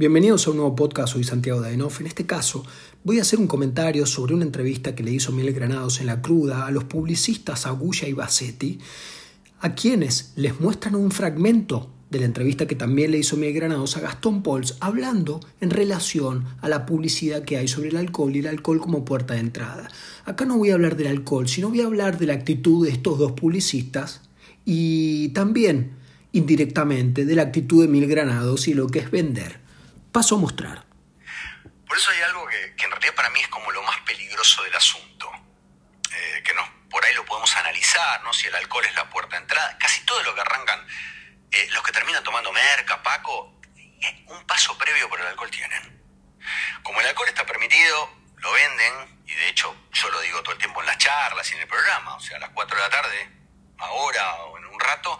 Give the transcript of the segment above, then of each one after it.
Bienvenidos a un nuevo podcast, soy Santiago Daenoff. En este caso, voy a hacer un comentario sobre una entrevista que le hizo Miguel Granados en La Cruda a los publicistas Agulla y Bassetti, a quienes les muestran un fragmento de la entrevista que también le hizo Miguel Granados a Gastón Pols, hablando en relación a la publicidad que hay sobre el alcohol y el alcohol como puerta de entrada. Acá no voy a hablar del alcohol, sino voy a hablar de la actitud de estos dos publicistas y también, indirectamente, de la actitud de Miguel Granados y lo que es vender paso a mostrar. Por eso hay algo que, en realidad para mí es como lo más peligroso del asunto, eh, que nos, por ahí lo podemos analizar, ¿no? si el alcohol es la puerta de entrada, casi todo lo que arrancan, eh, los que terminan tomando merca, paco, eh, un paso previo por el alcohol tienen. Como el alcohol está permitido, lo venden, y de hecho yo lo digo todo el tiempo en las charlas y en el programa, o sea, a las 4 de la tarde, ahora o en un rato,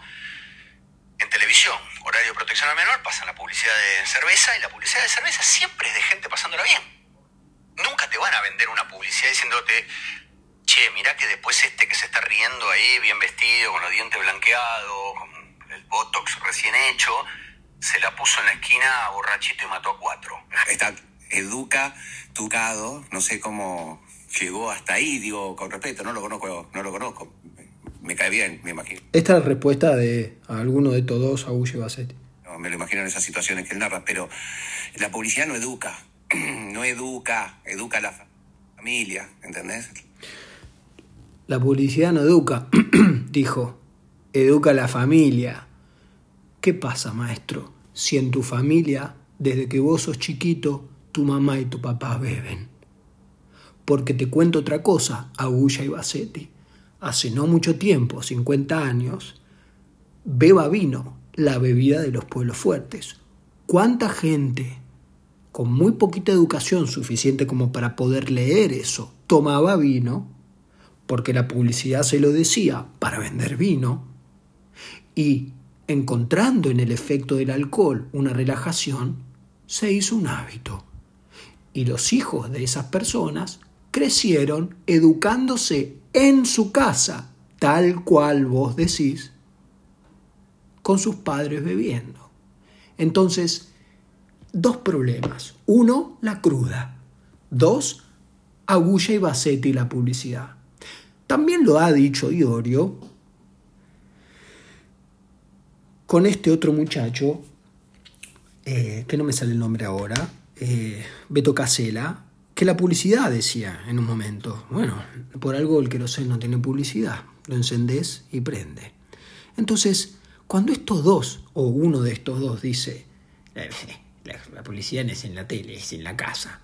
en televisión, horario de protección al menor, pasan la publicidad de cerveza y la publicidad de cerveza siempre es de gente pasándola bien. Nunca te van a vender una publicidad diciéndote, che, mirá que después este que se está riendo ahí, bien vestido, con los dientes blanqueados, con el botox recién hecho, se la puso en la esquina borrachito y mató a cuatro. Está educa, tucado, no sé cómo llegó hasta ahí, digo, con respeto, no lo conozco, no lo conozco me cae bien, me imagino. Esta es la respuesta de alguno de todos, a y Bassetti. No, me lo imagino en esas situaciones que él narra, pero la publicidad no educa, no educa, educa a la familia, ¿entendés? La publicidad no educa, dijo, educa a la familia. ¿Qué pasa, maestro, si en tu familia, desde que vos sos chiquito, tu mamá y tu papá beben? Porque te cuento otra cosa, Agulla y Bassetti hace no mucho tiempo, 50 años, beba vino, la bebida de los pueblos fuertes. ¿Cuánta gente con muy poquita educación suficiente como para poder leer eso tomaba vino? Porque la publicidad se lo decía para vender vino. Y encontrando en el efecto del alcohol una relajación, se hizo un hábito. Y los hijos de esas personas crecieron educándose en su casa, tal cual vos decís, con sus padres bebiendo. Entonces, dos problemas. Uno, la cruda. Dos, Agulla y Bassetti y la publicidad. También lo ha dicho Iorio con este otro muchacho, eh, que no me sale el nombre ahora, eh, Beto Casela, que la publicidad decía en un momento, bueno, por algo el queroseno no tiene publicidad, lo encendés y prende. Entonces, cuando estos dos, o uno de estos dos dice, la, publicidad no es en la tele, es en la casa,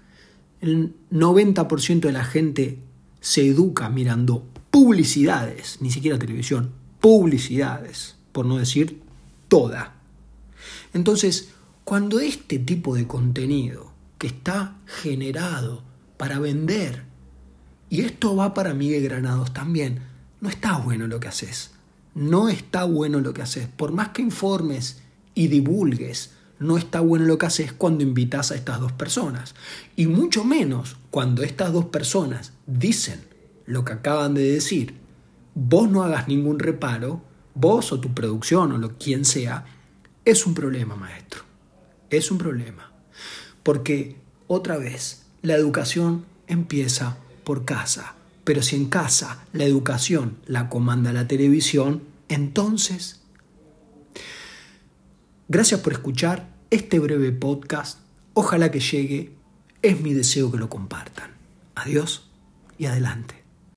el 90% de la gente se educa mirando publicidades, ni siquiera televisión, publicidades, por no decir toda. Entonces, cuando este tipo de contenido que está generado para vender. Y esto va para Miguel Granados también. No está bueno lo que haces. No está bueno lo que haces. Por más que informes y divulgues, no está bueno lo que haces cuando invitas a estas dos personas. Y mucho menos cuando estas dos personas dicen lo que acaban de decir. Vos no hagas ningún reparo, vos o tu producción o lo quien sea, es un problema, maestro. Es un problema. Porque, otra vez, la educación empieza por casa. Pero si en casa la educación la comanda la televisión, entonces... Gracias por escuchar este breve podcast. Ojalá que llegue. Es mi deseo que lo compartan. Adiós y adelante.